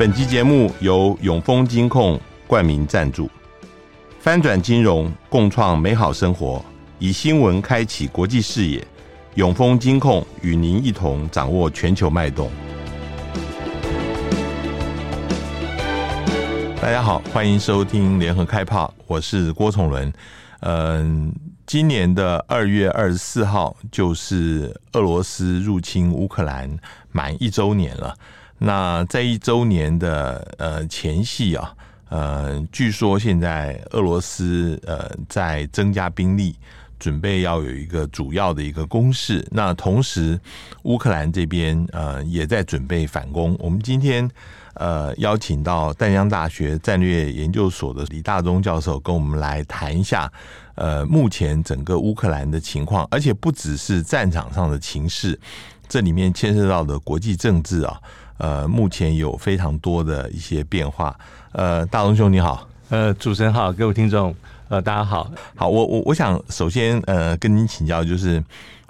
本集节目由永丰金控冠名赞助，翻转金融，共创美好生活，以新闻开启国际视野。永丰金控与您一同掌握全球脉动。大家好，欢迎收听联合开炮，我是郭崇伦。嗯，今年的二月二十四号就是俄罗斯入侵乌克兰满一周年了。那在一周年的呃前夕啊，呃，据说现在俄罗斯呃在增加兵力，准备要有一个主要的一个攻势。那同时，乌克兰这边呃也在准备反攻。我们今天呃邀请到淡江大学战略研究所的李大宗教授，跟我们来谈一下呃目前整个乌克兰的情况，而且不只是战场上的情势，这里面牵涉到的国际政治啊。呃，目前有非常多的一些变化。呃，大龙兄你好，呃，主持人好，各位听众，呃，大家好。好，我我我想首先呃跟您请教，就是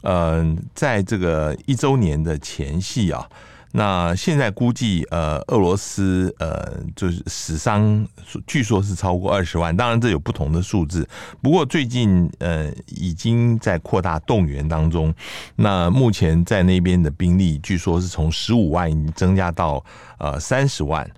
呃，在这个一周年的前夕啊。那现在估计，呃，俄罗斯呃，就是死伤，据说是超过二十万。当然，这有不同的数字。不过最近，呃，已经在扩大动员当中。那目前在那边的兵力，据说是从十五万增加到呃三十万。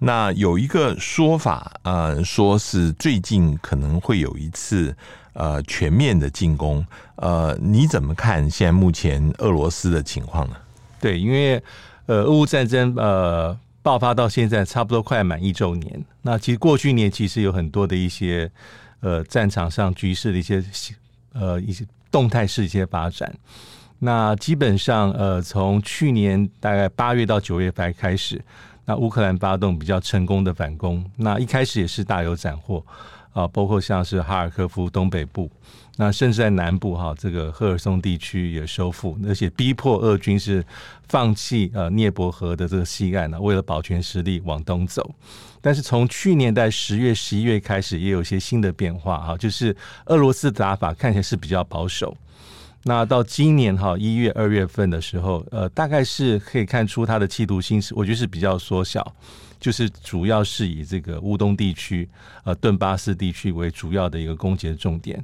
那有一个说法，呃，说是最近可能会有一次呃全面的进攻。呃，你怎么看现在目前俄罗斯的情况呢？对，因为。呃，俄乌战争呃爆发到现在差不多快满一周年。那其实过去一年其实有很多的一些呃战场上局势的一些呃一些动态式一些发展。那基本上呃从去年大概八月到九月份开始，那乌克兰发动比较成功的反攻。那一开始也是大有斩获啊，包括像是哈尔科夫东北部。那甚至在南部哈，这个赫尔松地区也收复，而且逼迫俄军是放弃呃涅伯河的这个西岸呢，为了保全实力往东走。但是从去年在十月、十一月开始，也有些新的变化哈，就是俄罗斯打法看起来是比较保守。那到今年哈一月、二月份的时候，呃，大概是可以看出它的企图心是，我觉得是比较缩小。就是主要是以这个乌东地区、呃顿巴斯地区为主要的一个攻击的重点。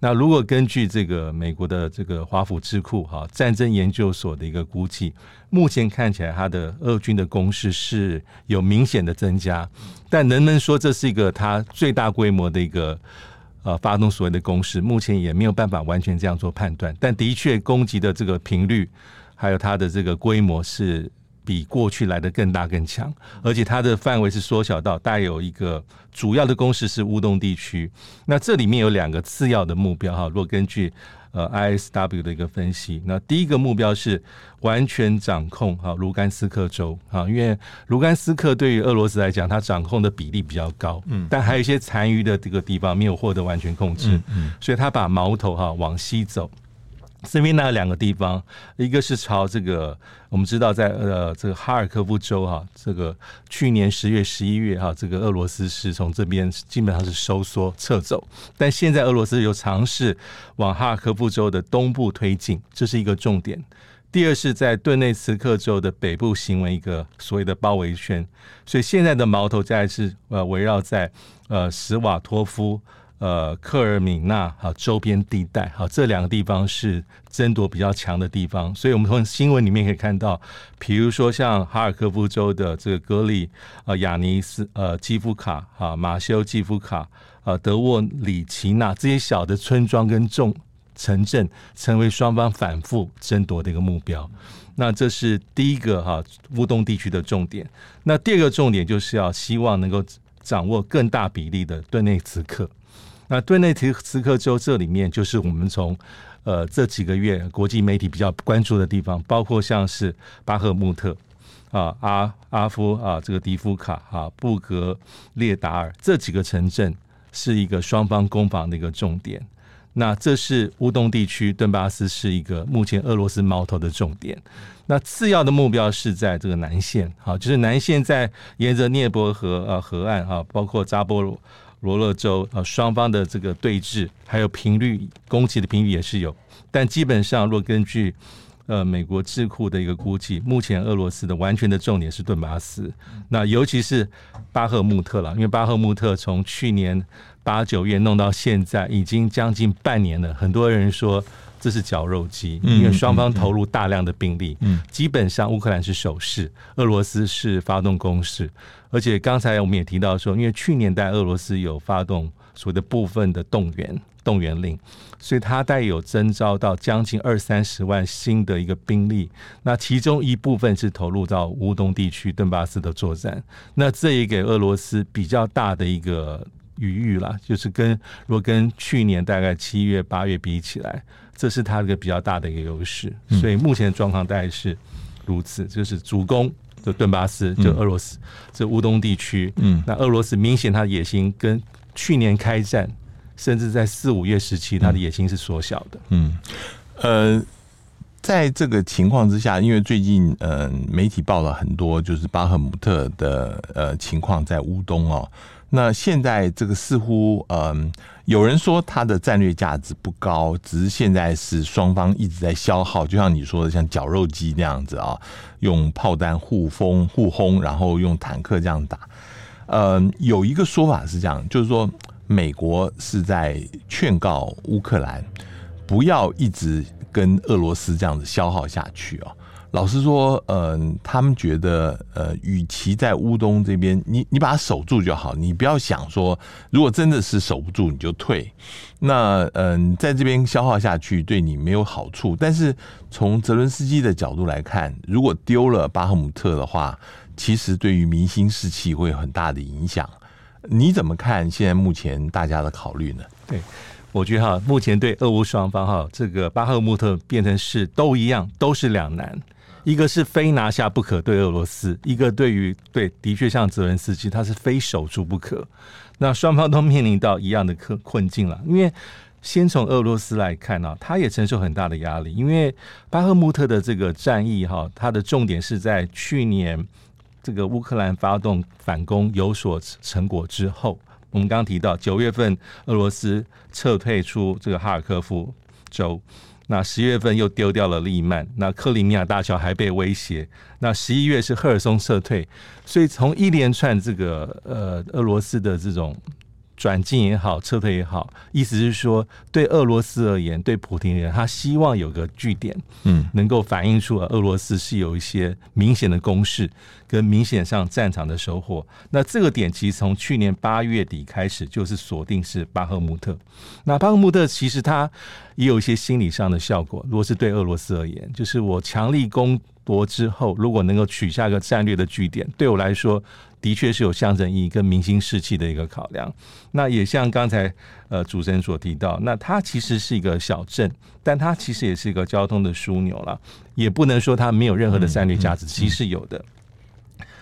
那如果根据这个美国的这个华府智库哈战争研究所的一个估计，目前看起来它的俄军的攻势是有明显的增加，但能不能说这是一个它最大规模的一个呃发动所谓的攻势，目前也没有办法完全这样做判断。但的确攻击的这个频率还有它的这个规模是。比过去来的更大更强，而且它的范围是缩小到带有一个主要的攻势是乌东地区。那这里面有两个次要的目标哈。如果根据呃 ISW 的一个分析，那第一个目标是完全掌控哈卢甘斯克州啊，因为卢甘斯克对于俄罗斯来讲，它掌控的比例比较高，嗯，但还有一些残余的这个地方没有获得完全控制，嗯，所以他把矛头哈往西走。这边呢，两个地方，一个是朝这个，我们知道在呃这个哈尔科夫州哈，这个去年十月、十一月哈，这个俄罗斯是从这边基本上是收缩撤走，但现在俄罗斯又尝试往哈尔科夫州的东部推进，这是一个重点。第二是在顿内茨克州的北部形成一个所谓的包围圈，所以现在的矛头在是呃围绕在呃史瓦托夫。呃，克尔米纳哈周边地带好，这两个地方是争夺比较强的地方，所以我们从新闻里面可以看到，比如说像哈尔科夫州的这个格里呃亚尼斯呃基夫卡啊马修基夫卡呃德沃里奇纳这些小的村庄跟重城镇，成为双方反复争夺的一个目标。那这是第一个哈乌东地区的重点。那第二个重点就是要希望能够掌握更大比例的顿内茨克。那顿内提茨克州这里面，就是我们从呃这几个月国际媒体比较关注的地方，包括像是巴赫穆特啊、阿阿夫啊、这个迪夫卡啊、布格列达尔这几个城镇，是一个双方攻防的一个重点。那这是乌东地区顿巴斯是一个目前俄罗斯矛头的重点。那次要的目标是在这个南线，好，就是南线在沿着涅伯河啊河岸啊，包括扎波罗。罗勒州啊，双方的这个对峙，还有频率攻击的频率也是有，但基本上若根据呃，美国智库的一个估计，目前俄罗斯的完全的重点是顿巴斯，那尤其是巴赫穆特了，因为巴赫穆特从去年八九月弄到现在，已经将近半年了。很多人说这是绞肉机，因为双方投入大量的兵力，嗯，基本上乌克兰是守势，俄罗斯是发动攻势，而且刚才我们也提到说，因为去年在俄罗斯有发动所谓的部分的动员。动员令，所以他带有征召到将近二三十万新的一个兵力，那其中一部分是投入到乌东地区顿巴斯的作战，那这也给俄罗斯比较大的一个余裕啦，就是跟如果跟去年大概七月八月比起来，这是他一个比较大的一个优势，所以目前的状况大概是如此，就是主攻就顿巴斯，就俄罗斯这乌东地区，嗯，那俄罗斯明显他的野心跟去年开战。甚至在四五月时期，他的野心是缩小的。嗯，呃，在这个情况之下，因为最近呃媒体报了很多，就是巴赫姆特的呃情况在乌东哦。那现在这个似乎嗯、有人说它的战略价值不高，只是现在是双方一直在消耗，就像你说的，像绞肉机那样子啊，用炮弹互轰互轰，然后用坦克这样打。嗯，有一个说法是这样，就是说。美国是在劝告乌克兰不要一直跟俄罗斯这样子消耗下去哦。老实说，嗯，他们觉得，呃，与其在乌东这边，你你把它守住就好，你不要想说，如果真的是守不住，你就退。那，嗯，在这边消耗下去对你没有好处。但是从泽伦斯基的角度来看，如果丢了巴赫姆特的话，其实对于民心士气会有很大的影响。你怎么看现在目前大家的考虑呢？对，我觉得哈，目前对俄乌双方哈，这个巴赫穆特变成是都一样，都是两难。一个是非拿下不可对俄罗斯，一个对于对的确像泽伦斯基，他是非守住不可。那双方都面临到一样的困困境了。因为先从俄罗斯来看呢，他也承受很大的压力，因为巴赫穆特的这个战役哈，它的重点是在去年。这个乌克兰发动反攻有所成果之后，我们刚提到九月份俄罗斯撤退出这个哈尔科夫州，那十月份又丢掉了利曼，那克里米亚大桥还被威胁，那十一月是赫尔松撤退，所以从一连串这个呃俄罗斯的这种。转进也好，撤退也好，意思是说，对俄罗斯而言，对普丁而言，他希望有个据点，嗯，能够反映出俄罗斯是有一些明显的攻势跟明显上战场的收获。那这个点其实从去年八月底开始就是锁定是巴赫穆特。那巴赫穆特其实他也有一些心理上的效果。如果是对俄罗斯而言，就是我强力攻夺之后，如果能够取下一个战略的据点，对我来说。的确是有象征意义跟明星士气的一个考量。那也像刚才呃主持人所提到，那它其实是一个小镇，但它其实也是一个交通的枢纽了。也不能说它没有任何的战略价值，其实有的。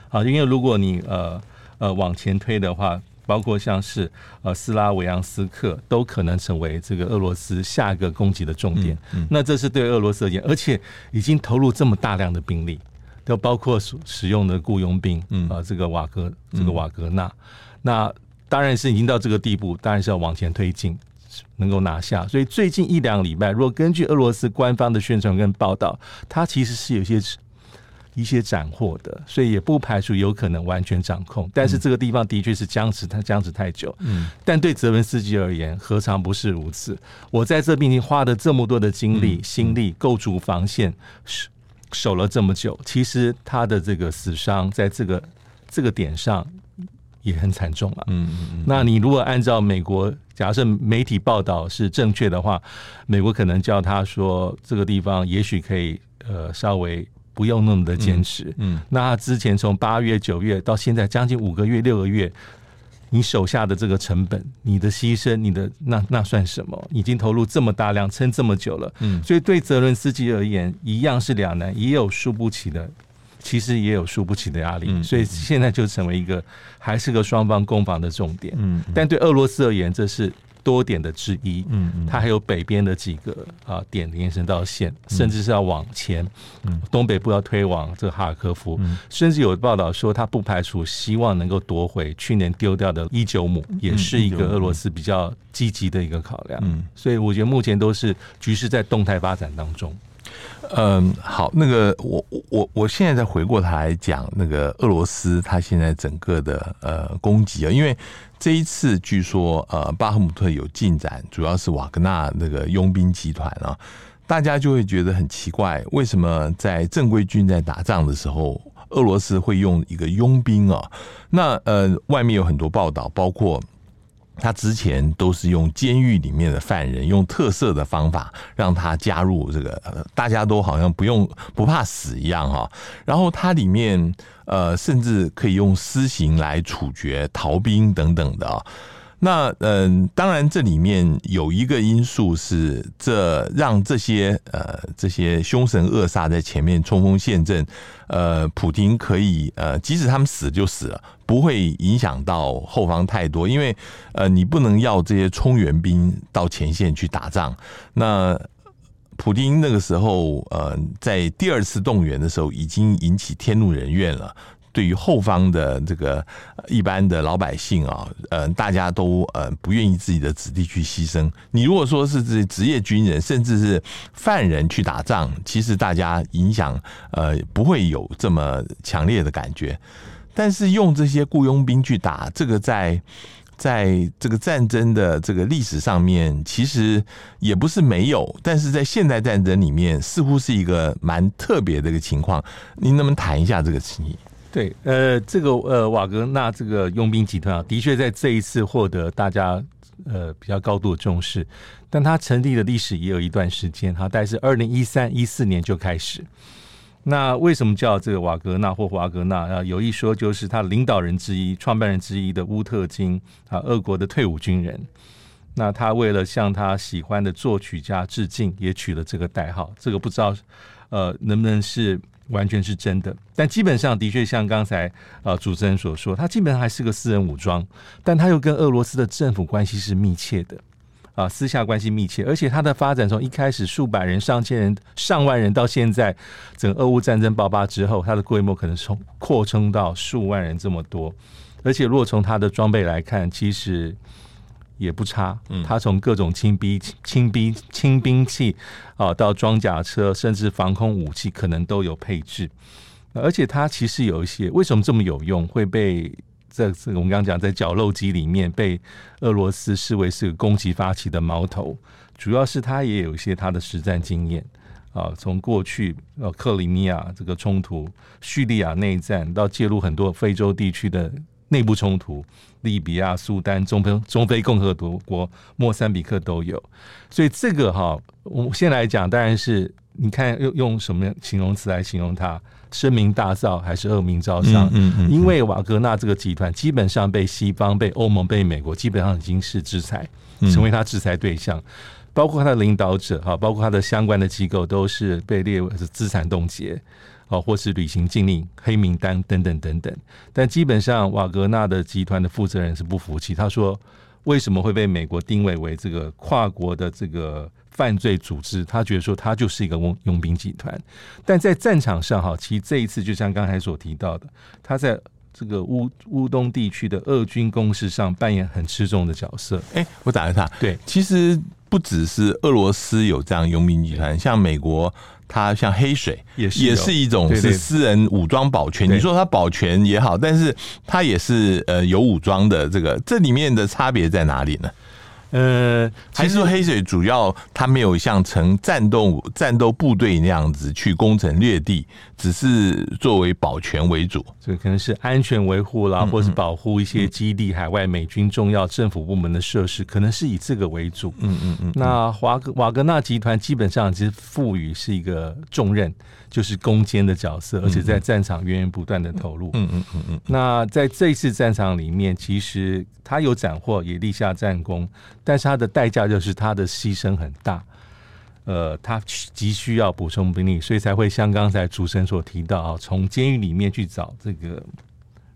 好，因为如果你呃呃往前推的话，包括像是呃斯拉维扬斯克都可能成为这个俄罗斯下一个攻击的重点。那这是对俄罗斯而言，而且已经投入这么大量的兵力。都包括使使用的雇佣兵，嗯啊，这个瓦格，这个瓦格纳，那当然是已经到这个地步，当然是要往前推进，能够拿下。所以最近一两个礼拜，如果根据俄罗斯官方的宣传跟报道，它其实是有些一些斩获的，所以也不排除有可能完全掌控。但是这个地方的确是僵持，它僵持太久。嗯，但对泽文斯基而言，何尝不是如此？我在这边已经花了这么多的精力、心力，构筑防线是。守了这么久，其实他的这个死伤在这个这个点上也很惨重了。嗯嗯嗯。那你如果按照美国，假设媒体报道是正确的话，美国可能叫他说这个地方也许可以呃稍微不用那么的坚持。嗯，嗯。那他之前从八月九月到现在将近五个月六个月。你手下的这个成本，你的牺牲，你的那那算什么？已经投入这么大量，撑这么久了，嗯，所以对泽伦斯基而言，一样是两难，也有输不起的，其实也有输不起的压力，嗯，所以现在就成为一个还是个双方攻防的重点，嗯，但对俄罗斯而言，这是。多点的之一，嗯，它还有北边的几个啊点延伸到线，甚至是要往前，嗯，东北部要推往这个哈尔科夫，甚至有报道说，他不排除希望能够夺回去年丢掉的伊久姆，也是一个俄罗斯比较积极的一个考量。嗯，所以我觉得目前都是局势在动态发展当中。嗯，好，那个我我我现在再回过头来讲那个俄罗斯，它现在整个的呃攻击啊，因为这一次据说呃巴赫姆特有进展，主要是瓦格纳那个佣兵集团啊，大家就会觉得很奇怪，为什么在正规军在打仗的时候，俄罗斯会用一个佣兵啊？那呃外面有很多报道，包括。他之前都是用监狱里面的犯人，用特色的方法让他加入这个，大家都好像不用不怕死一样哈。然后它里面呃，甚至可以用私刑来处决逃兵等等的。那嗯，当然这里面有一个因素是，这让这些呃这些凶神恶煞在前面冲锋陷阵，呃，普丁可以呃，即使他们死就死了，不会影响到后方太多，因为呃，你不能要这些充援兵到前线去打仗。那普丁那个时候呃，在第二次动员的时候，已经引起天怒人怨了。对于后方的这个一般的老百姓啊，呃，大家都呃不愿意自己的子弟去牺牲。你如果说是这职业军人，甚至是犯人去打仗，其实大家影响呃不会有这么强烈的感觉。但是用这些雇佣兵去打，这个在在这个战争的这个历史上面，其实也不是没有，但是在现代战争里面，似乎是一个蛮特别的一个情况。您能不能谈一下这个情？对，呃，这个呃，瓦格纳这个佣兵集团啊，的确在这一次获得大家呃比较高度的重视，但它成立的历史也有一段时间，哈，大概是二零一三一四年就开始。那为什么叫这个瓦格纳或瓦格纳啊？有一说就是他领导人之一、创办人之一的乌特金啊，俄国的退伍军人。那他为了向他喜欢的作曲家致敬，也取了这个代号。这个不知道呃能不能是。完全是真的，但基本上的确像刚才呃主持人所说，他基本上还是个私人武装，但他又跟俄罗斯的政府关系是密切的啊，私下关系密切，而且他的发展从一开始数百人、上千人、上万人，到现在整个俄乌战争爆发之后，他的规模可能从扩充到数万人这么多，而且如果从他的装备来看，其实。也不差，他从各种轻兵、轻兵、轻兵器啊，到装甲车，甚至防空武器，可能都有配置。而且它其实有一些，为什么这么有用，会被这这个我们刚刚讲在绞肉机里面被俄罗斯视为是个攻击发起的矛头，主要是它也有一些它的实战经验啊，从过去呃克里米亚这个冲突、叙利亚内战，到介入很多非洲地区的。内部冲突，利比亚、苏丹、中非、中非共和国、莫桑比克都有，所以这个哈，我先来讲，当然是你看用用什么形容词来形容它，声名大噪还是恶名昭彰？嗯嗯，嗯，因为瓦格纳这个集团基本上被西方、被欧盟、被美国基本上已经是制裁，成为他制裁对象，包括他的领导者哈，包括他的相关的机构都是被列为是资产冻结。哦，或是履行禁令、黑名单等等等等，但基本上瓦格纳的集团的负责人是不服气。他说：“为什么会被美国定位为这个跨国的这个犯罪组织？他觉得说他就是一个佣佣兵集团。但在战场上，哈，其实这一次就像刚才所提到的，他在这个乌乌东地区的俄军攻势上扮演很吃重的角色。哎，我打一下，对，其实不只是俄罗斯有这样佣兵集团，像美国。它像黑水也是也是一种是私人武装保全，你说它保全也好，但是它也是呃有武装的。这个这里面的差别在哪里呢？呃，还是说黑水主要它没有像成战斗战斗部队那样子去攻城略地，只是作为保全为主，这可能是安全维护啦，或是保护一些基地、海外美军重要政府部门的设施，可能是以这个为主。嗯嗯嗯。那华格瓦格纳集团基本上其实赋予是一个重任。就是攻坚的角色，而且在战场源源不断的投入。嗯嗯嗯嗯。那在这一次战场里面，其实他有斩获，也立下战功，但是他的代价就是他的牺牲很大。呃，他急需要补充兵力，所以才会像刚才主持人所提到啊，从监狱里面去找这个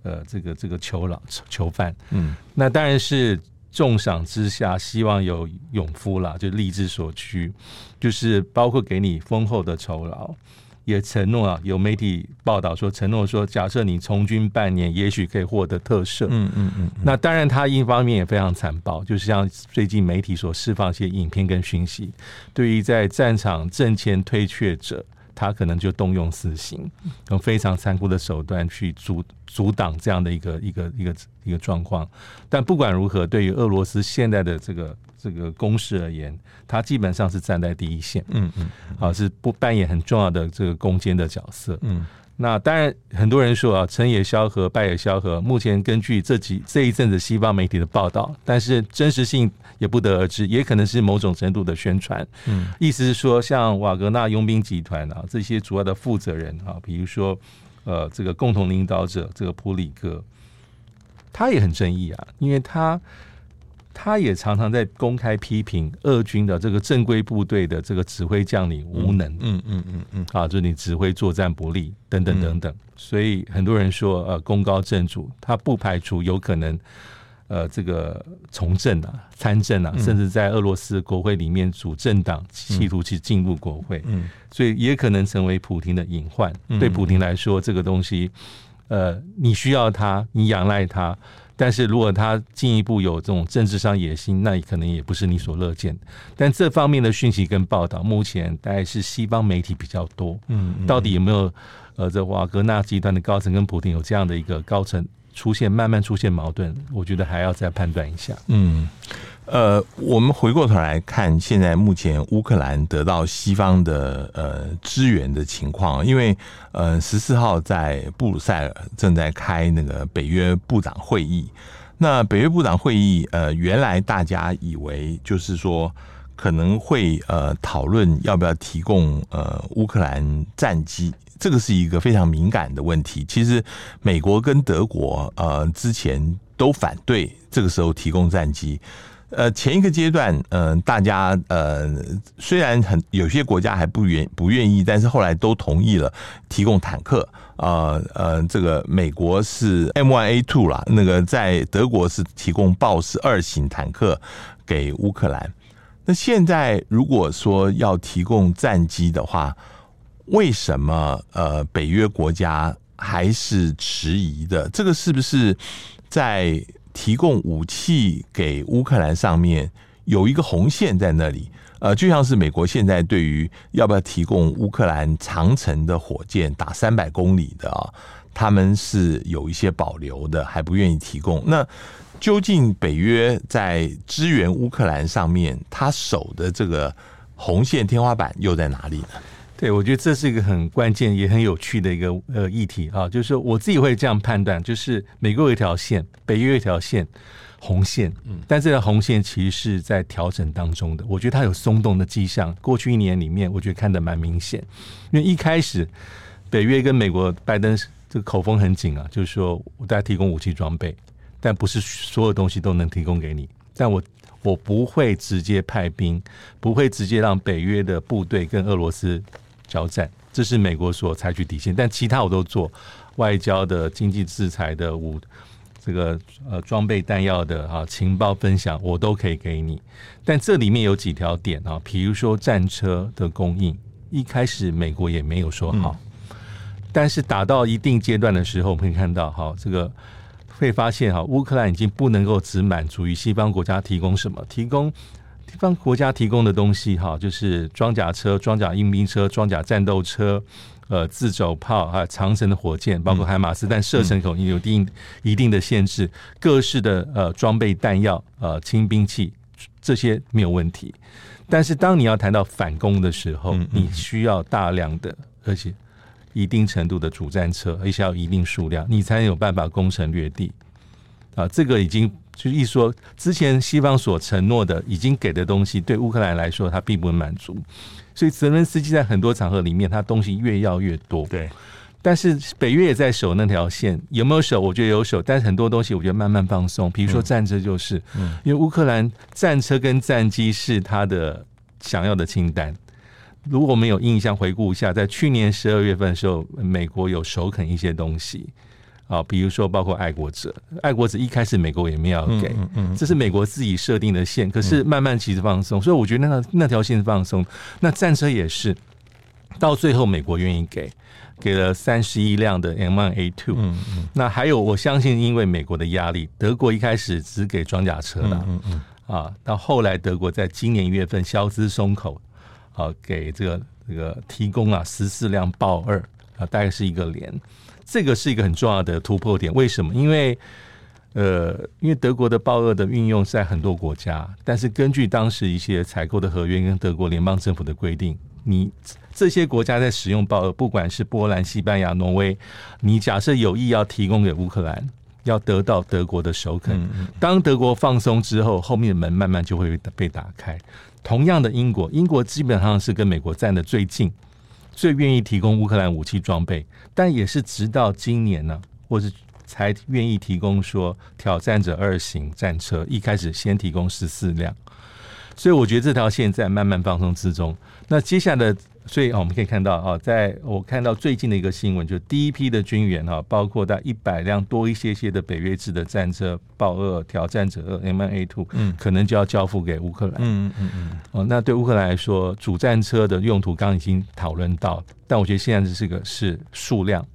呃这个这个囚牢囚犯。嗯，那当然是重赏之下，希望有勇夫啦，就力之所趋，就是包括给你丰厚的酬劳。也承诺啊，有媒体报道说，承诺说，假设你从军半年，也许可以获得特赦。嗯嗯嗯。那当然，他一方面也非常残暴，就是像最近媒体所释放一些影片跟讯息，对于在战场阵前退却者，他可能就动用死刑，用非常残酷的手段去阻阻挡这样的一个一个一个一个状况。但不管如何，对于俄罗斯现在的这个。这个攻势而言，他基本上是站在第一线，嗯嗯，啊，是不扮演很重要的这个攻坚的角色，嗯。那当然，很多人说啊，成也萧何，败也萧何。目前根据这几这一阵子西方媒体的报道，但是真实性也不得而知，也可能是某种程度的宣传。嗯，意思是说，像瓦格纳佣兵集团啊，这些主要的负责人啊，比如说呃，这个共同领导者这个普里戈，他也很争议啊，因为他。他也常常在公开批评俄军的这个正规部队的这个指挥将领无能，嗯嗯嗯嗯，啊，就是你指挥作战不利等等等等，所以很多人说，呃，功高震主，他不排除有可能，呃，这个从政啊、参政啊，甚至在俄罗斯国会里面组政党，企图去进入国会，嗯，所以也可能成为普京的隐患。对普京来说，这个东西，呃，你需要他，你仰赖他。但是如果他进一步有这种政治上野心，那可能也不是你所乐见。但这方面的讯息跟报道，目前大概是西方媒体比较多。嗯，嗯，到底有没有呃，这瓦格纳集团的高层跟普京有这样的一个高层出现，慢慢出现矛盾，我觉得还要再判断一下。嗯。呃，我们回过头来看，现在目前乌克兰得到西方的呃支援的情况，因为呃十四号在布鲁塞尔正在开那个北约部长会议。那北约部长会议，呃，原来大家以为就是说可能会呃讨论要不要提供呃乌克兰战机，这个是一个非常敏感的问题。其实美国跟德国呃之前都反对这个时候提供战机。呃，前一个阶段，嗯、大家呃，虽然很有些国家还不愿不愿意，但是后来都同意了提供坦克。呃呃，这个美国是 M1A2 啦，那个在德国是提供豹式二型坦克给乌克兰。那现在如果说要提供战机的话，为什么呃北约国家还是迟疑的？这个是不是在？提供武器给乌克兰上面有一个红线在那里，呃，就像是美国现在对于要不要提供乌克兰长城的火箭打三百公里的啊，他们是有一些保留的，还不愿意提供。那究竟北约在支援乌克兰上面，他守的这个红线天花板又在哪里呢？对，我觉得这是一个很关键也很有趣的一个呃议题啊，就是我自己会这样判断，就是美国有一条线，北约有一条线，红线，嗯，但这条红线其实是在调整当中的，我觉得它有松动的迹象。过去一年里面，我觉得看得蛮明显，因为一开始北约跟美国拜登这个口风很紧啊，就是说我大家提供武器装备，但不是所有东西都能提供给你，但我我不会直接派兵，不会直接让北约的部队跟俄罗斯。交战，这是美国所采取底线，但其他我都做，外交的、经济制裁的、武这个呃装备弹药的啊情报分享，我都可以给你。但这里面有几条点啊，比如说战车的供应，一开始美国也没有说好，嗯、但是打到一定阶段的时候，我们可以看到哈，这个会发现哈，乌克兰已经不能够只满足于西方国家提供什么，提供。西方国家提供的东西，哈，就是装甲车、装甲运兵车、装甲战斗车，呃，自走炮还有长城的火箭，包括海马斯，但射程口有一定一定的限制。各式的呃装备弹药、呃轻兵器，这些没有问题。但是当你要谈到反攻的时候，你需要大量的而且一定程度的主战车，而且要一定数量，你才有办法攻城略地。啊，这个已经。就一说，之前西方所承诺的已经给的东西，对乌克兰来说，他并不能满足。所以泽伦斯基在很多场合里面，他东西越要越多。对，但是北约也在守那条线，有没有守？我觉得有守，但是很多东西我觉得慢慢放松。比如说战车，就是，嗯，因为乌克兰战车跟战机是他的想要的清单。如果我们有印象，回顾一下，在去年十二月份的时候，美国有首肯一些东西。啊，比如说包括爱国者，爱国者一开始美国也没有给，嗯嗯，这是美国自己设定的线，可是慢慢其实放松，所以我觉得那那条线放松。那战车也是，到最后美国愿意给，给了三十一辆的 M1A2。嗯嗯。那还有，我相信因为美国的压力，德国一开始只给装甲车的。嗯嗯。啊，到后来德国在今年一月份消资松口，啊，给这个这个提供啊十四辆豹二啊，大概是一个连，这个是一个很重要的突破点。为什么？因为呃，因为德国的豹二的运用在很多国家，但是根据当时一些采购的合约跟德国联邦政府的规定，你这些国家在使用豹二，不管是波兰、西班牙、挪威，你假设有意要提供给乌克兰。要得到德国的首肯，当德国放松之后，后面的门慢慢就会被打开。同样的，英国，英国基本上是跟美国站的最近，最愿意提供乌克兰武器装备，但也是直到今年呢，或是才愿意提供说挑战者二型战车，一开始先提供十四辆。所以我觉得这条线在慢慢放松之中。那接下来的。所以啊，我们可以看到啊，在我看到最近的一个新闻，就第一批的军援哈，包括在一百辆多一些些的北约制的战车，豹二、挑战者二、M1A2，嗯，可能就要交付给乌克兰。嗯嗯嗯。哦，那对乌克兰来说，主战车的用途刚刚已经讨论到，但我觉得现在这是个是数量。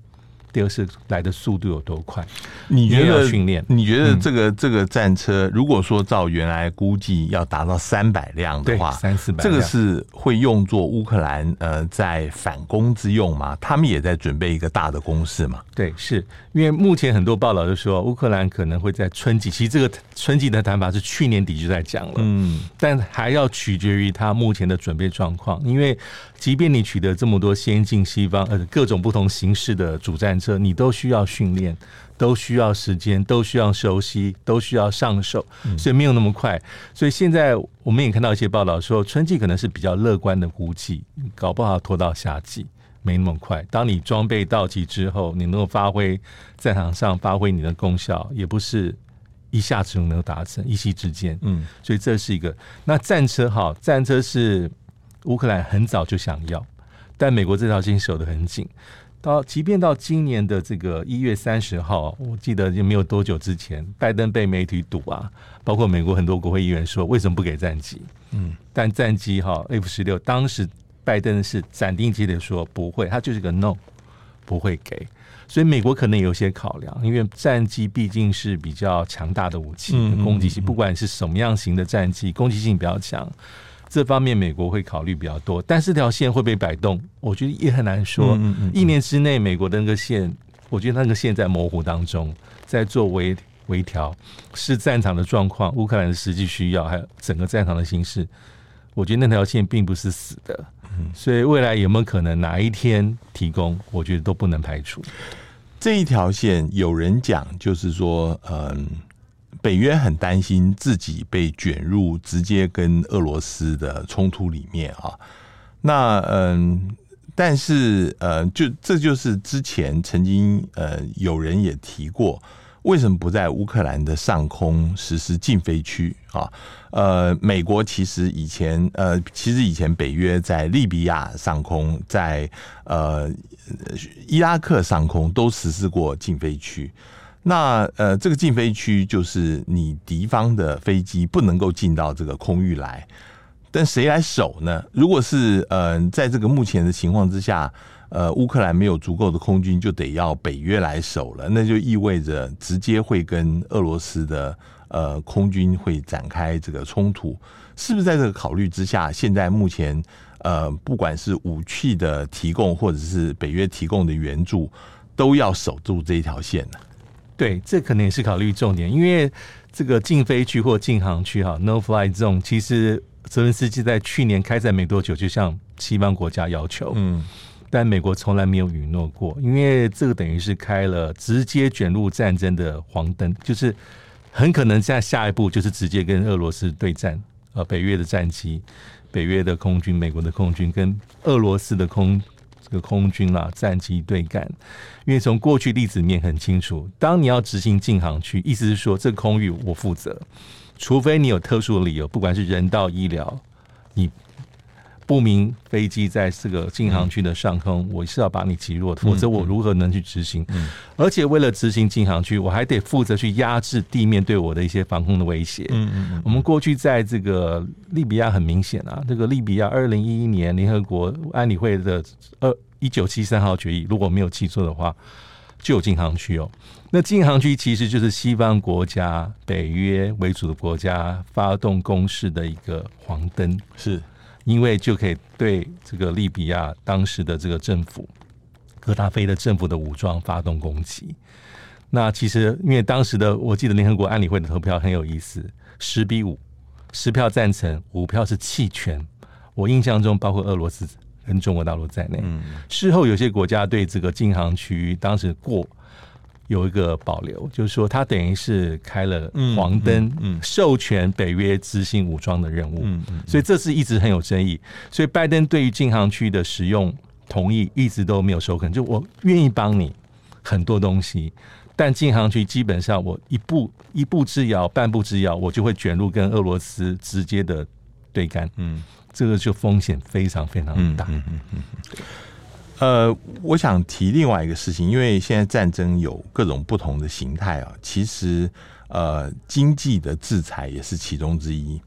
第二是来的速度有多快？你觉得训练？你觉得这个这个战车，如果说照原来估计要达到三百辆的话，三四百，这个是会用作乌克兰呃在反攻之用吗？他们也在准备一个大的攻势嘛？对，是因为目前很多报道就说乌克兰可能会在春季，其实这个春季的谈法是去年底就在讲了，嗯，但还要取决于他目前的准备状况，因为即便你取得这么多先进西方呃各种不同形式的主战车。你都需要训练，都需要时间，都需要熟悉，都需要上手，所以没有那么快。所以现在我们也看到一些报道说，春季可能是比较乐观的估计，搞不好拖到夏季，没那么快。当你装备到齐之后，你能够发挥战场上发挥你的功效，也不是一下子就能够达成，一夕之间。嗯，所以这是一个。那战车哈，战车是乌克兰很早就想要，但美国这条线守得很紧。到，即便到今年的这个一月三十号，我记得就没有多久之前，拜登被媒体堵啊，包括美国很多国会议员说，为什么不给战机？嗯，但战机哈 F 十六，当时拜登是斩钉截铁说不会，他就是个 no，不会给。所以美国可能有些考量，因为战机毕竟是比较强大的武器，攻击性，不管是什么样型的战机，攻击性比较强。这方面美国会考虑比较多，但是这条线会被摆动，我觉得也很难说。嗯嗯嗯、一年之内，美国的那个线，我觉得那个线在模糊当中，在做微微调，是战场的状况，乌克兰的实际需要，还有整个战场的形势，我觉得那条线并不是死的。嗯、所以未来有没有可能哪一天提供，我觉得都不能排除。这一条线有人讲，就是说，嗯。北约很担心自己被卷入直接跟俄罗斯的冲突里面啊，那嗯，但是呃，就这就是之前曾经呃有人也提过，为什么不在乌克兰的上空实施禁飞区啊？呃，美国其实以前呃，其实以前北约在利比亚上空，在呃伊拉克上空都实施过禁飞区。那呃，这个禁飞区就是你敌方的飞机不能够进到这个空域来，但谁来守呢？如果是呃，在这个目前的情况之下，呃，乌克兰没有足够的空军，就得要北约来守了，那就意味着直接会跟俄罗斯的呃空军会展开这个冲突，是不是在这个考虑之下，现在目前呃，不管是武器的提供，或者是北约提供的援助，都要守住这一条线呢？对，这可能也是考虑重点，因为这个禁飞区或禁航区哈，no fly zone，其实泽伦斯基在去年开战没多久就向西方国家要求，嗯，但美国从来没有允诺过，因为这个等于是开了直接卷入战争的黄灯，就是很可能在下一步就是直接跟俄罗斯对战，呃，北约的战机、北约的空军、美国的空军跟俄罗斯的空。这个空军啦，战机对干，因为从过去例子面很清楚，当你要执行禁航区，意思是说这个空域我负责，除非你有特殊的理由，不管是人道、医疗，你不明飞机在这个禁航区的上空，嗯、我是要把你击落，否则我如何能去执行？嗯、而且为了执行禁航区，我还得负责去压制地面对我的一些防空的威胁。嗯嗯嗯。我们过去在这个利比亚很明显啊，这个利比亚二零一一年联合国安理会的二一九七三号决议，如果没有记错的话，就有禁航区哦。那禁航区其实就是西方国家、北约为主的国家发动攻势的一个黄灯，是因为就可以对这个利比亚当时的这个政府、格达菲的政府的武装发动攻击。那其实因为当时的我记得联合国安理会的投票很有意思，十比五，十票赞成，五票是弃权。我印象中包括俄罗斯跟中国大陆在内。嗯，事后有些国家对这个禁航区当时过。有一个保留，就是说，他等于是开了黄灯，嗯，嗯嗯授权北约执行武装的任务，嗯嗯，所以这是一直很有争议。所以拜登对于禁航区的使用同意一直都没有收肯，就我愿意帮你很多东西，但禁航区基本上我一步一步之遥、半步之遥，我就会卷入跟俄罗斯直接的对干，嗯，这个就风险非常非常大，嗯嗯嗯对。呃，我想提另外一个事情，因为现在战争有各种不同的形态啊，其实呃，经济的制裁也是其中之一。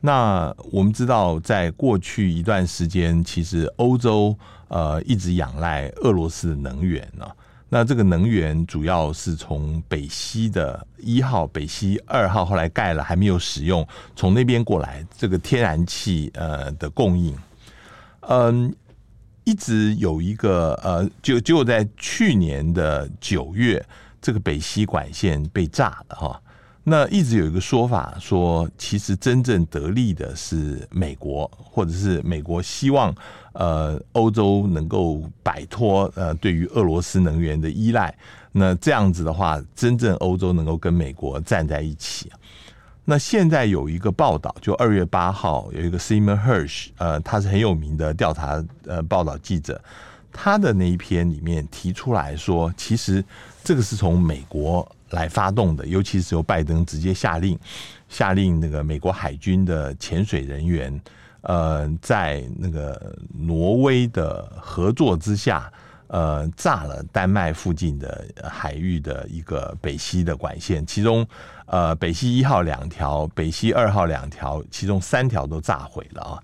那我们知道，在过去一段时间，其实欧洲呃一直仰赖俄罗斯的能源呢、那这个能源主要是从北溪的一号、北溪二号后来盖了还没有使用，从那边过来这个天然气呃的供应，嗯。一直有一个呃，就就在去年的九月，这个北溪管线被炸了哈。那一直有一个说法说，其实真正得利的是美国，或者是美国希望呃欧洲能够摆脱呃对于俄罗斯能源的依赖。那这样子的话，真正欧洲能够跟美国站在一起。那现在有一个报道，就二月八号有一个 Seymour Hersh，呃，他是很有名的调查呃报道记者，他的那一篇里面提出来说，其实这个是从美国来发动的，尤其是由拜登直接下令，下令那个美国海军的潜水人员，呃，在那个挪威的合作之下。呃，炸了丹麦附近的海域的一个北溪的管线，其中呃北溪一号两条，北溪二号两条，其中三条都炸毁了啊。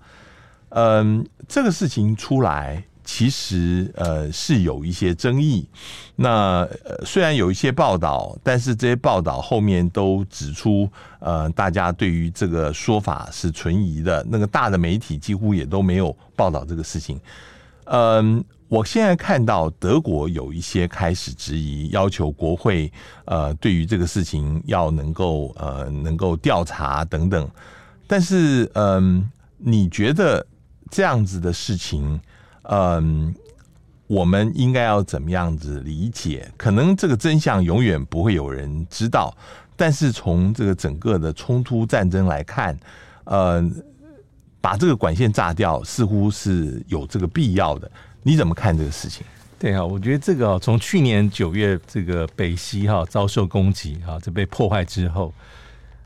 嗯，这个事情出来，其实呃是有一些争议。那虽然有一些报道，但是这些报道后面都指出，呃，大家对于这个说法是存疑的。那个大的媒体几乎也都没有报道这个事情。嗯。我现在看到德国有一些开始质疑，要求国会呃对于这个事情要能够呃能够调查等等。但是嗯、你觉得这样子的事情，嗯、我们应该要怎么样子理解？可能这个真相永远不会有人知道。但是从这个整个的冲突战争来看，呃，把这个管线炸掉似乎是有这个必要的。你怎么看这个事情？对啊，我觉得这个哦，从去年九月这个北溪哈遭受攻击哈，这被破坏之后，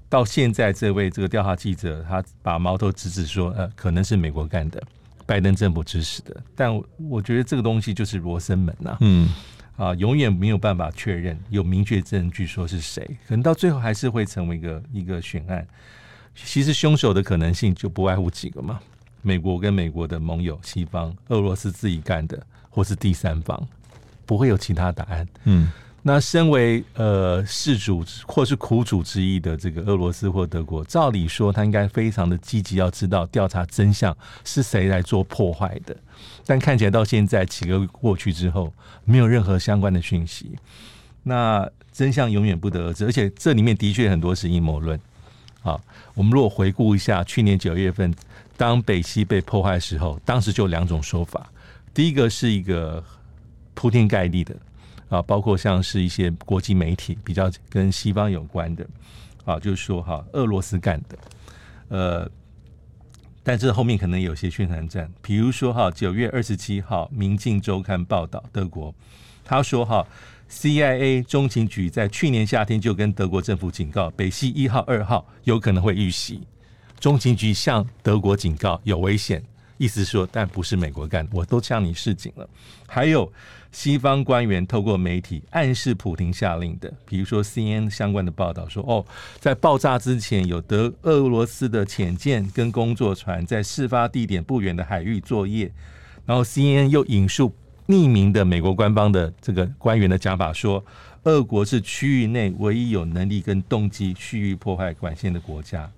到现在这位这个调查记者他把矛头直指说，呃，可能是美国干的，拜登政府指使的。但我觉得这个东西就是罗生门呐，嗯啊，永远没有办法确认有明确证据说是谁，可能到最后还是会成为一个一个悬案。其实凶手的可能性就不外乎几个嘛。美国跟美国的盟友、西方、俄罗斯自己干的，或是第三方，不会有其他答案。嗯，那身为呃事主或是苦主之一的这个俄罗斯或德国，照理说他应该非常的积极，要知道调查真相是谁来做破坏的。但看起来到现在几个月过去之后，没有任何相关的讯息。那真相永远不得而知，而且这里面的确很多是阴谋论。好，我们如果回顾一下去年九月份。当北溪被破坏的时候，当时就两种说法。第一个是一个铺天盖地的啊，包括像是一些国际媒体比较跟西方有关的啊，就是说哈，俄罗斯干的。呃，但是后面可能有些宣传战，比如说哈，九月二十七号《明镜周刊》报道，德国他说哈，CIA 中情局在去年夏天就跟德国政府警告，北溪一号、二号有可能会遇袭。中情局向德国警告有危险，意思说，但不是美国干，我都向你示警了。还有西方官员透过媒体暗示普丁下令的，比如说 CNN 相关的报道说，哦，在爆炸之前有德俄罗斯的潜舰跟工作船在事发地点不远的海域作业，然后 CNN 又引述匿名的美国官方的这个官员的讲法说，俄国是区域内唯一有能力跟动机蓄意破坏管线的国家。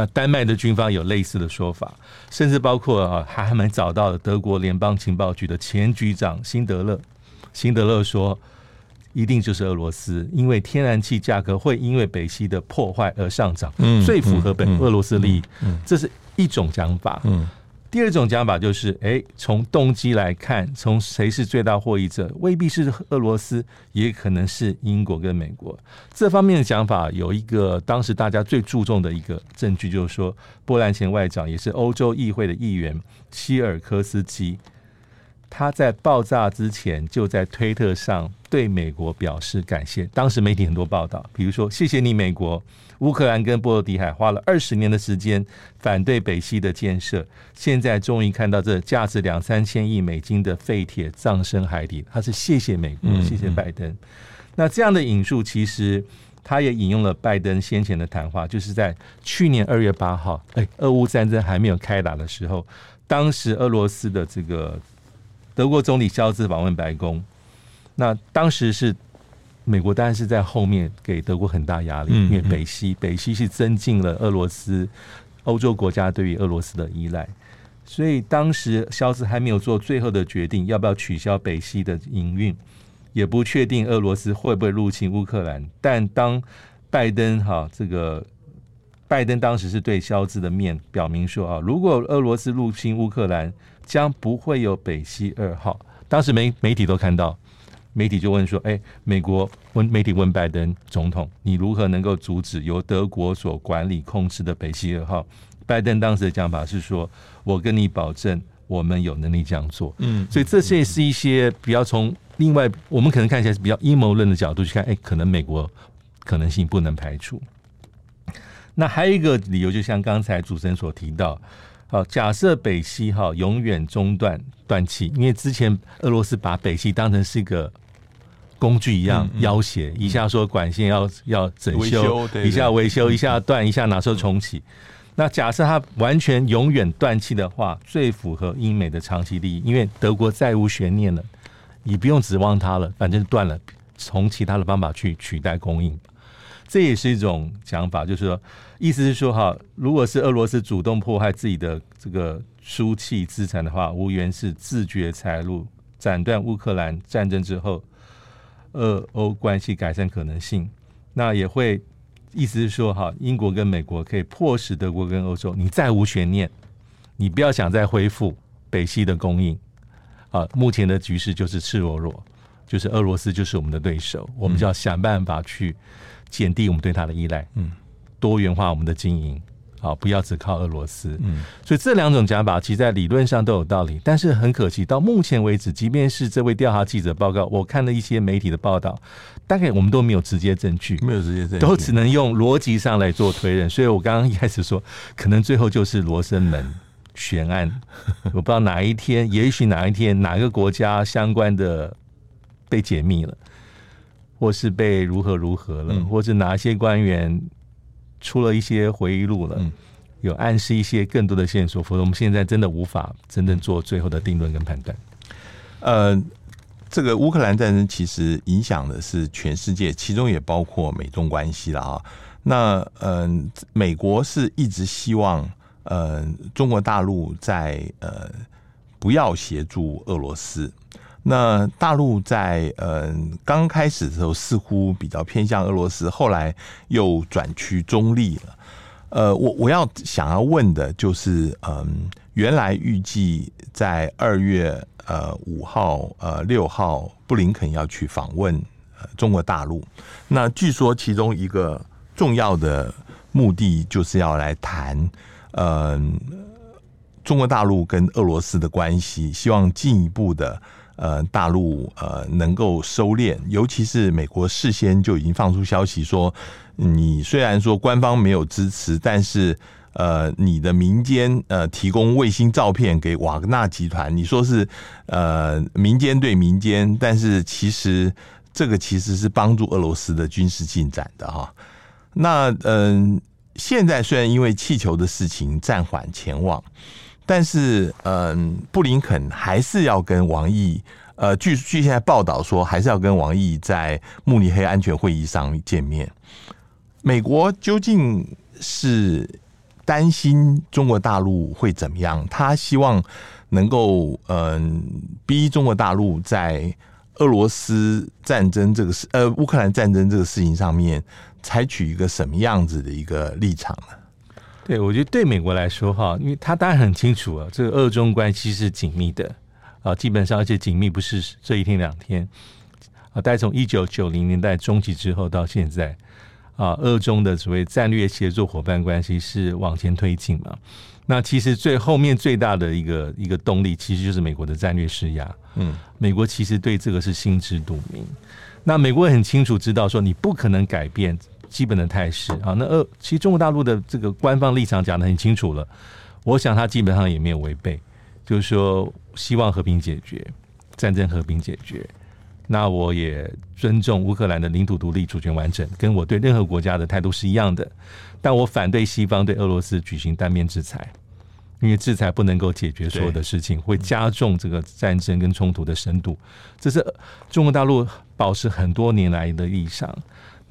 那丹麦的军方有类似的说法，甚至包括啊，还蛮找到了德国联邦情报局的前局长辛德勒。辛德勒说，一定就是俄罗斯，因为天然气价格会因为北溪的破坏而上涨，最符合本俄罗斯利益。这是一种讲法。嗯。第二种讲法就是，哎，从动机来看，从谁是最大获益者，未必是俄罗斯，也可能是英国跟美国。这方面的讲法有一个当时大家最注重的一个证据，就是说，波兰前外长也是欧洲议会的议员希尔科斯基，他在爆炸之前就在推特上对美国表示感谢。当时媒体很多报道，比如说，谢谢你，美国。乌克兰跟波罗的海花了二十年的时间反对北溪的建设，现在终于看到这价值两三千亿美金的废铁葬身海底。他是谢谢美国，谢谢拜登。嗯嗯、那这样的引述，其实他也引用了拜登先前的谈话，就是在去年二月八号，哎，俄乌战争还没有开打的时候，当时俄罗斯的这个德国总理肖兹访问白宫，那当时是。美国当然是在后面给德国很大压力，因为北溪北溪是增进了俄罗斯欧洲国家对于俄罗斯的依赖，所以当时肖兹还没有做最后的决定，要不要取消北溪的营运，也不确定俄罗斯会不会入侵乌克兰。但当拜登哈这个拜登当时是对肖兹的面表明说啊，如果俄罗斯入侵乌克兰，将不会有北溪二号。当时媒媒体都看到。媒体就问说：“哎，美国问媒体问拜登总统，你如何能够阻止由德国所管理控制的北溪二号？”拜登当时的讲法是说：“我跟你保证，我们有能力这样做。”嗯，所以这些是一些比较从另外我们可能看起来是比较阴谋论的角度去看，哎，可能美国可能性不能排除。那还有一个理由，就像刚才主持人所提到。好，假设北溪哈永远中断断气，因为之前俄罗斯把北溪当成是一个工具一样要挟，一下说管线要要整修，一下维修，一下断，一下哪时候重启。那假设它完全永远断气的话，最符合英美的长期利益，因为德国再无悬念了，你不用指望它了，反正断了，从其他的方法去取代供应。这也是一种讲法，就是说，意思是说，哈，如果是俄罗斯主动迫害自己的这个输气资产的话，无缘是自掘财路，斩断乌克兰战争之后，俄欧关系改善可能性。那也会意思是说，哈，英国跟美国可以迫使德国跟欧洲，你再无悬念，你不要想再恢复北溪的供应。啊，目前的局势就是赤裸裸，就是俄罗斯就是我们的对手，我们就要想办法去。减低我们对它的依赖，嗯，多元化我们的经营，好，不要只靠俄罗斯，嗯，所以这两种讲法其实在理论上都有道理，但是很可惜，到目前为止，即便是这位调查记者报告，我看了一些媒体的报道，大概我们都没有直接证据，没有直接证据，都只能用逻辑上来做推论。所以我刚刚一开始说，可能最后就是罗生门 悬案，我不知道哪一天，也许哪一天，哪个国家相关的被解密了。或是被如何如何了，嗯、或是哪些官员出了一些回忆录了，嗯、有暗示一些更多的线索，否则我们现在真的无法真正做最后的定论跟判断。呃，这个乌克兰战争其实影响的是全世界，其中也包括美中关系了啊。那嗯、呃，美国是一直希望呃中国大陆在呃不要协助俄罗斯。那大陆在嗯刚开始的时候似乎比较偏向俄罗斯，后来又转趋中立了。呃，我我要想要问的就是，嗯，原来预计在二月呃五号呃六号布林肯要去访问中国大陆，那据说其中一个重要的目的就是要来谈，嗯，中国大陆跟俄罗斯的关系，希望进一步的。呃，大陆呃能够收敛，尤其是美国事先就已经放出消息说，你虽然说官方没有支持，但是呃，你的民间呃提供卫星照片给瓦格纳集团，你说是呃民间对民间，但是其实这个其实是帮助俄罗斯的军事进展的哈。那嗯、呃，现在虽然因为气球的事情暂缓前往，但是嗯、布林肯还是要跟王毅，呃，据据现在报道说，还是要跟王毅在慕尼黑安全会议上见面。美国究竟是？担心中国大陆会怎么样？他希望能够嗯逼中国大陆在俄罗斯战争这个事呃乌克兰战争这个事情上面采取一个什么样子的一个立场呢？对，我觉得对美国来说哈，因为他当然很清楚啊，这个俄中关系是紧密的啊，基本上而且紧密不是这一天两天啊，大概从一九九零年代中期之后到现在。啊，俄中的所谓战略协作伙伴关系是往前推进嘛？那其实最后面最大的一个一个动力，其实就是美国的战略施压。嗯，美国其实对这个是心知肚明。那美国很清楚知道说，你不可能改变基本的态势啊。那二其实中国大陆的这个官方立场讲得很清楚了，我想他基本上也没有违背，就是说希望和平解决战争，和平解决。那我也尊重乌克兰的领土独立、主权完整，跟我对任何国家的态度是一样的。但我反对西方对俄罗斯举行单面制裁，因为制裁不能够解决所有的事情，会加重这个战争跟冲突的深度。这是中国大陆保持很多年来的立场。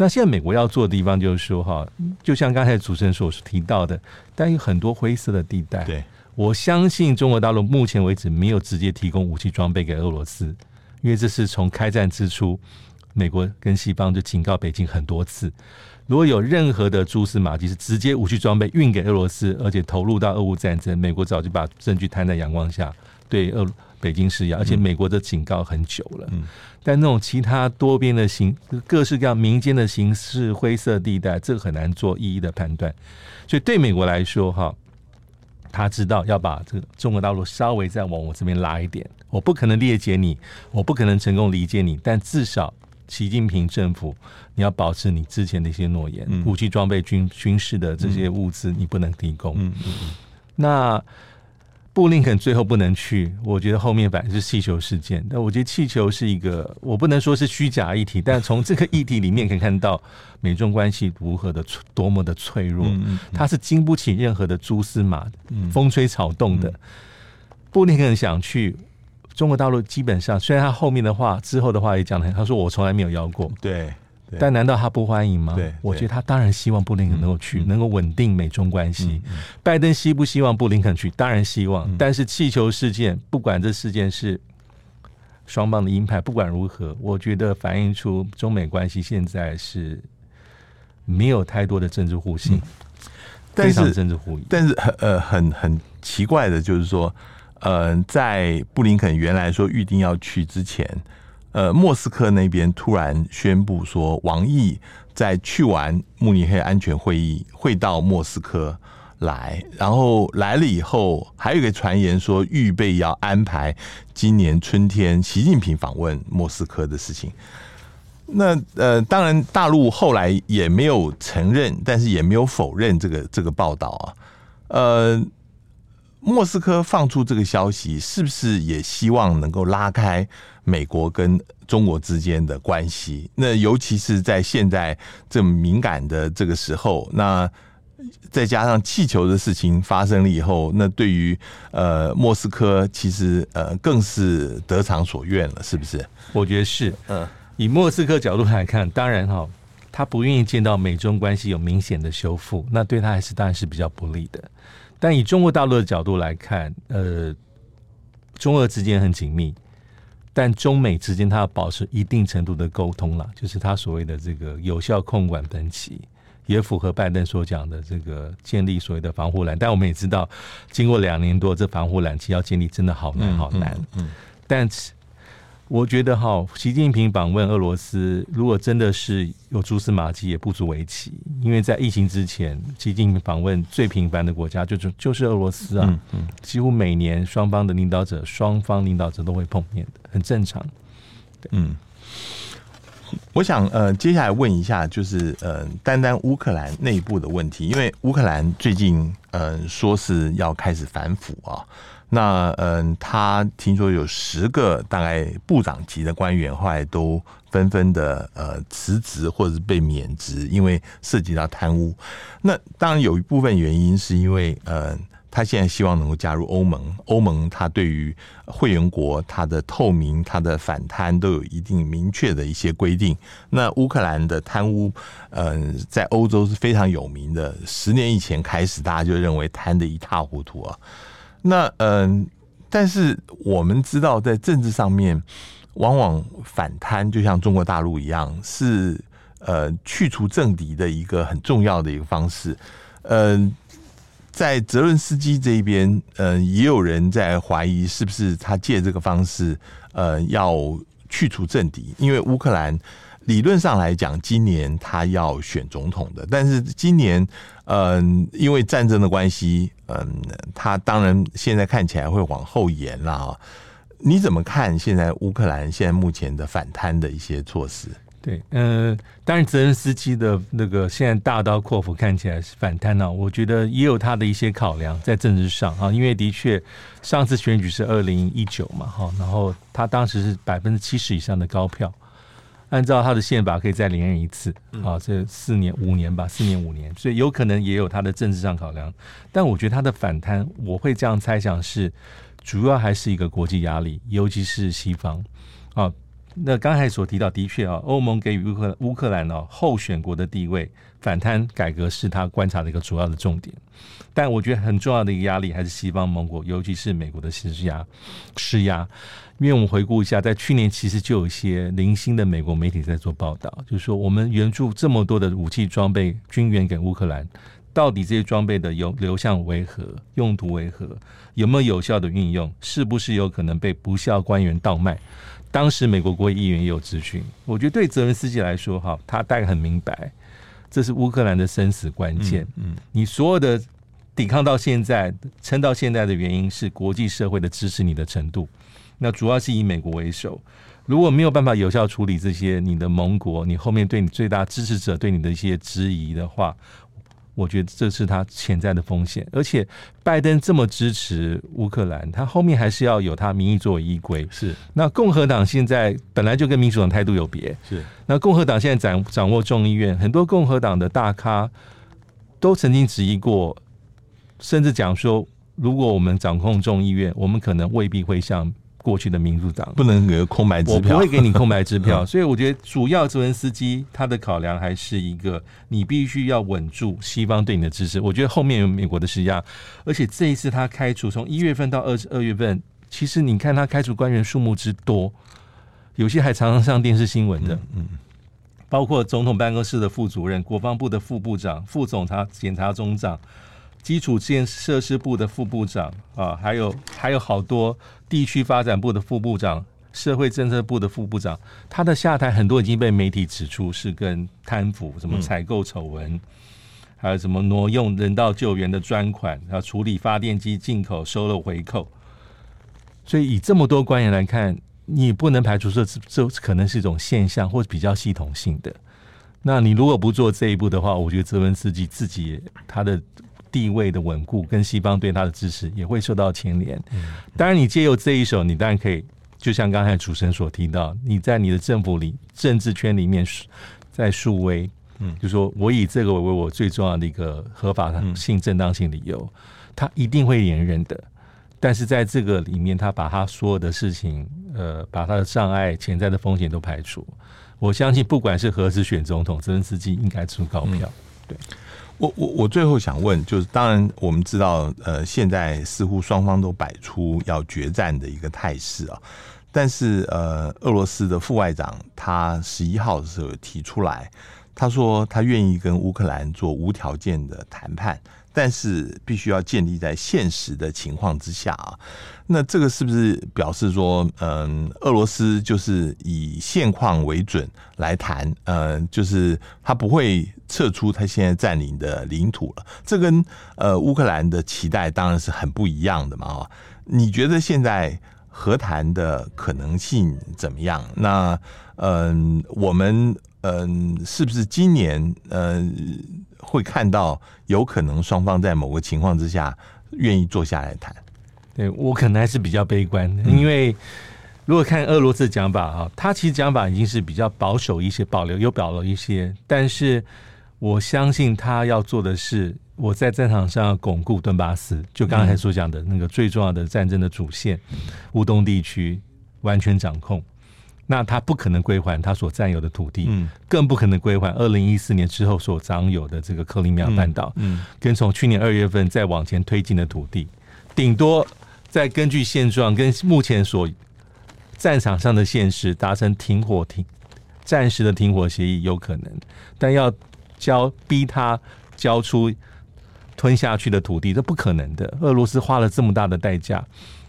那现在美国要做的地方就是说，哈，就像刚才主持人所提到的，但有很多灰色的地带。对，我相信中国大陆目前为止没有直接提供武器装备给俄罗斯。因为这是从开战之初，美国跟西方就警告北京很多次，如果有任何的蛛丝马迹是直接武器装备运给俄罗斯，而且投入到俄乌战争，美国早就把证据摊在阳光下，对俄北京施压，而且美国的警告很久了。嗯，但那种其他多边的形各式各样民间的形式灰色地带，这个很难做一一的判断。所以对美国来说，哈。他知道要把这个中国大陆稍微再往我这边拉一点，我不可能裂解你，我不可能成功理解你，但至少习近平政府你要保持你之前的一些诺言，嗯、武器装备、军军事的这些物资你不能提供。嗯嗯嗯、那。布林肯最后不能去，我觉得后面反正是气球事件。但我觉得气球是一个，我不能说是虚假议题，但从这个议题里面可以看到美中关系如何的多么的脆弱，它是经不起任何的蛛丝马风吹草动的。布林肯想去中国大陆，基本上虽然他后面的话之后的话也讲了，他说我从来没有邀过。对。但难道他不欢迎吗？对，我觉得他当然希望布林肯能够去，嗯、能够稳定美中关系。嗯嗯、拜登希不希望布林肯去？当然希望。嗯、但是气球事件，不管这事件是双方的鹰派，不管如何，我觉得反映出中美关系现在是没有太多的政治互信，嗯、非常政治互疑。但是很呃很很奇怪的就是说，呃，在布林肯原来说预定要去之前。呃，莫斯科那边突然宣布说，王毅在去完慕尼黑安全会议会到莫斯科来，然后来了以后，还有一个传言说，预备要安排今年春天习近平访问莫斯科的事情。那呃，当然大陆后来也没有承认，但是也没有否认这个这个报道啊。呃，莫斯科放出这个消息，是不是也希望能够拉开？美国跟中国之间的关系，那尤其是在现在这么敏感的这个时候，那再加上气球的事情发生了以后，那对于呃莫斯科其实呃更是得偿所愿了，是不是？我觉得是。嗯，以莫斯科角度来看，当然哈，他不愿意见到美中关系有明显的修复，那对他还是当然是比较不利的。但以中国大陆的角度来看，呃，中俄之间很紧密。但中美之间，它要保持一定程度的沟通了，就是他所谓的这个有效控管分歧，也符合拜登所讲的这个建立所谓的防护栏。但我们也知道，经过两年多，这防护栏其实要建立真的好难好难。嗯，嗯，嗯，但是。我觉得哈，习近平访问俄罗斯，如果真的是有蛛丝马迹，也不足为奇。因为在疫情之前，习近平访问最频繁的国家就是就是俄罗斯啊，嗯嗯、几乎每年双方的领导者，双方领导者都会碰面的，很正常。嗯，我想呃，接下来问一下，就是呃，单单乌克兰内部的问题，因为乌克兰最近嗯、说是要开始反腐啊。那嗯，他听说有十个大概部长级的官员后来都纷纷的呃辞职或者是被免职，因为涉及到贪污。那当然有一部分原因是因为嗯，他现在希望能够加入欧盟，欧盟他对于会员国它的透明、它的反贪都有一定明确的一些规定。那乌克兰的贪污，嗯、呃，在欧洲是非常有名的，十年以前开始大家就认为贪得一塌糊涂啊。那嗯，但是我们知道，在政治上面，往往反贪就像中国大陆一样，是呃去除政敌的一个很重要的一个方式。嗯，在泽伦斯基这一边，嗯，也有人在怀疑是不是他借这个方式，呃，要去除政敌，因为乌克兰。理论上来讲，今年他要选总统的，但是今年，嗯，因为战争的关系，嗯，他当然现在看起来会往后延了啊。你怎么看现在乌克兰现在目前的反贪的一些措施？对，嗯，当然泽连斯基的那个现在大刀阔斧看起来是反贪呢，我觉得也有他的一些考量在政治上啊，因为的确上次选举是二零一九嘛，哈，然后他当时是百分之七十以上的高票。按照他的宪法，可以再连任一次啊，这四年五年吧，四年五年，所以有可能也有他的政治上考量。但我觉得他的反贪，我会这样猜想是，主要还是一个国际压力，尤其是西方啊。那刚才所提到，的确啊，欧盟给予乌克兰乌克兰呢候选国的地位，反贪改革是他观察的一个主要的重点。但我觉得很重要的一个压力，还是西方盟国，尤其是美国的施压施压。因为我们回顾一下，在去年其实就有一些零星的美国媒体在做报道，就是说我们援助这么多的武器装备军援给乌克兰，到底这些装备的有流向为何，用途为何，有没有有效的运用，是不是有可能被不肖官员倒卖？当时美国国会议员也有咨询，我觉得对泽连斯基来说，哈，他大概很明白，这是乌克兰的生死关键。嗯，你所有的抵抗到现在，撑到现在的原因是国际社会的支持你的程度。那主要是以美国为首，如果没有办法有效处理这些你的盟国，你后面对你最大支持者对你的一些质疑的话，我觉得这是他潜在的风险。而且拜登这么支持乌克兰，他后面还是要有他民意作为依归。是，那共和党现在本来就跟民主党态度有别。是，那共和党现在掌掌握众议院，很多共和党的大咖都曾经质疑过，甚至讲说，如果我们掌控众议院，我们可能未必会像。过去的民主党不能给空白支票，我不会给你空白支票，所以我觉得主要泽连斯基他的考量还是一个，你必须要稳住西方对你的支持。我觉得后面有美国的施压，而且这一次他开除从一月份到二十二月份，其实你看他开除官员数目之多，有些还常常上电视新闻的，嗯，包括总统办公室的副主任、国防部的副部长、副总察、检察总长。基础建设施部的副部长啊，还有还有好多地区发展部的副部长、社会政策部的副部长，他的下台很多已经被媒体指出是跟贪腐、什么采购丑闻，还有什么挪用人道救援的专款，然后处理发电机进口收了回扣。所以以这么多官员来看，你不能排除说这这可能是一种现象，或者比较系统性的。那你如果不做这一步的话，我觉得泽文斯基自己他的。地位的稳固跟西方对他的支持也会受到牵连。当然，你借由这一手，你当然可以，就像刚才主持人所提到，你在你的政府里、政治圈里面在树威，嗯，就说我以这个为我最重要的一个合法性、正当性理由，他一定会连任的。但是在这个里面，他把他所有的事情，呃，把他的障碍、潜在的风险都排除。我相信，不管是何时选总统，泽连斯基应该出高票。对。我我我最后想问，就是当然我们知道，呃，现在似乎双方都摆出要决战的一个态势啊，但是呃，俄罗斯的副外长他十一号的时候提出来，他说他愿意跟乌克兰做无条件的谈判。但是必须要建立在现实的情况之下啊，那这个是不是表示说，嗯，俄罗斯就是以现况为准来谈，嗯，就是他不会撤出他现在占领的领土了？这跟呃乌克兰的期待当然是很不一样的嘛啊！你觉得现在和谈的可能性怎么样？那嗯，我们嗯、是不是今年嗯会看到有可能双方在某个情况之下愿意坐下来谈？对我可能还是比较悲观的，因为如果看俄罗斯讲法啊，他其实讲法已经是比较保守一些，保留有保留一些，但是我相信他要做的是。我在战场上巩固顿巴斯，就刚才所讲的那个最重要的战争的主线，乌东地区完全掌控。那他不可能归还他所占有的土地，嗯，更不可能归还二零一四年之后所掌有的这个克里米亚半岛，嗯，跟从去年二月份再往前推进的土地，顶多再根据现状跟目前所战场上的现实达成停火停暂时的停火协议有可能，但要交逼他交出。吞下去的土地，这不可能的。俄罗斯花了这么大的代价，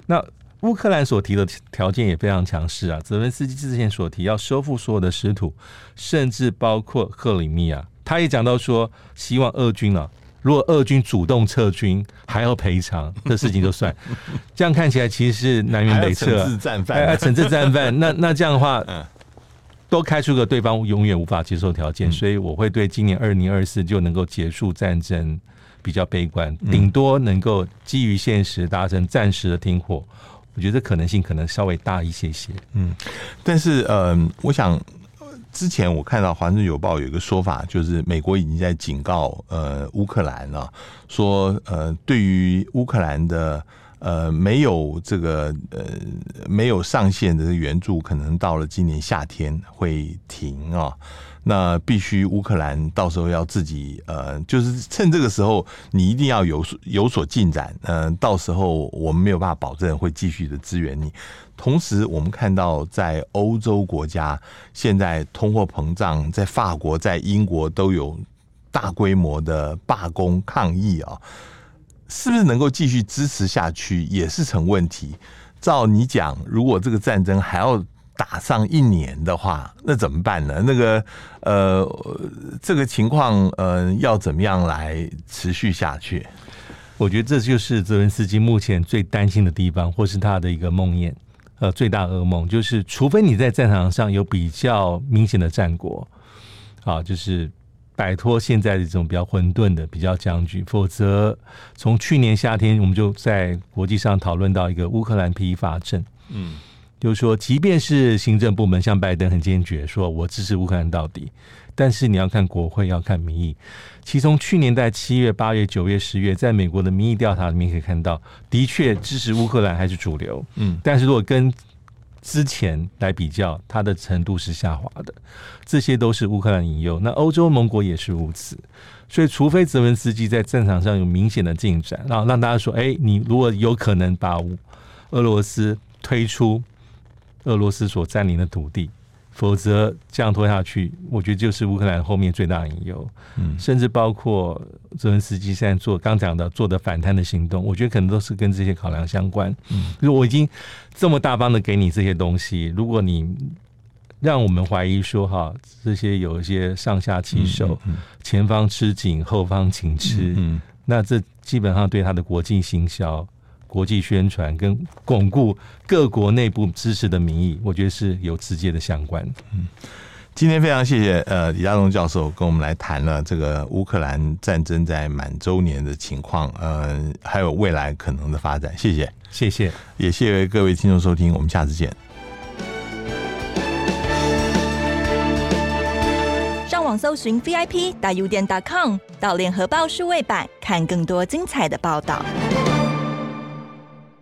那乌克兰所提的条件也非常强势啊。泽伦斯基之前所提要收复所有的失土，甚至包括克里米亚，他也讲到说，希望俄军啊，如果俄军主动撤军，还要赔偿，这事情就算。这样看起来，其实是南辕北辙，惩治战犯，哎，惩治战犯。那那这样的话，都开出个对方永远无法接受条件，所以我会对今年二零二四就能够结束战争。比较悲观，顶多能够基于现实达成暂时的停火，我觉得可能性可能稍微大一些些。嗯，但是呃，我想之前我看到《华盛顿邮报》有一个说法，就是美国已经在警告呃乌克兰了，说呃对于乌克兰的呃没有这个呃没有上限的援助，可能到了今年夏天会停啊。那必须乌克兰到时候要自己呃，就是趁这个时候，你一定要有有所进展。嗯、到时候我们没有办法保证会继续的支援你。同时，我们看到在欧洲国家现在通货膨胀，在法国、在英国都有大规模的罢工抗议啊，是不是能够继续支持下去也是成问题。照你讲，如果这个战争还要打上一年的话，那怎么办呢？那个呃，这个情况呃，要怎么样来持续下去？我觉得这就是泽伦斯基目前最担心的地方，或是他的一个梦魇，呃，最大噩梦就是，除非你在战场上有比较明显的战果，啊，就是摆脱现在的这种比较混沌的比较僵局，否则从去年夏天我们就在国际上讨论到一个乌克兰疲乏症，嗯。就是说，即便是行政部门像拜登很坚决说“我支持乌克兰到底”，但是你要看国会，要看民意。其实从去年在七月、八月、九月、十月，在美国的民意调查里面可以看到，的确支持乌克兰还是主流。嗯，但是如果跟之前来比较，它的程度是下滑的。这些都是乌克兰引诱，那欧洲盟国也是如此。所以，除非泽文斯基在战场上有明显的进展，然后让大家说：“哎，你如果有可能把俄罗斯推出。”俄罗斯所占领的土地，否则这样拖下去，我觉得就是乌克兰后面最大的隐忧。嗯，甚至包括泽连斯基现在做刚讲的做的反贪的行动，我觉得可能都是跟这些考量相关。嗯，就是我已经这么大方的给你这些东西，如果你让我们怀疑说哈，这些有一些上下其手，嗯嗯嗯、前方吃紧，后方请吃，那这基本上对他的国际行销。国际宣传跟巩固各国内部支持的民意，我觉得是有直接的相关。嗯，今天非常谢谢呃李家龙教授跟我们来谈了这个乌克兰战争在满周年的情况，呃，还有未来可能的发展。谢谢，谢谢，也谢谢各位听众收听，我们下次见。上网搜寻 VIP 大 U 点 .com，到联合报数位版看更多精彩的报道。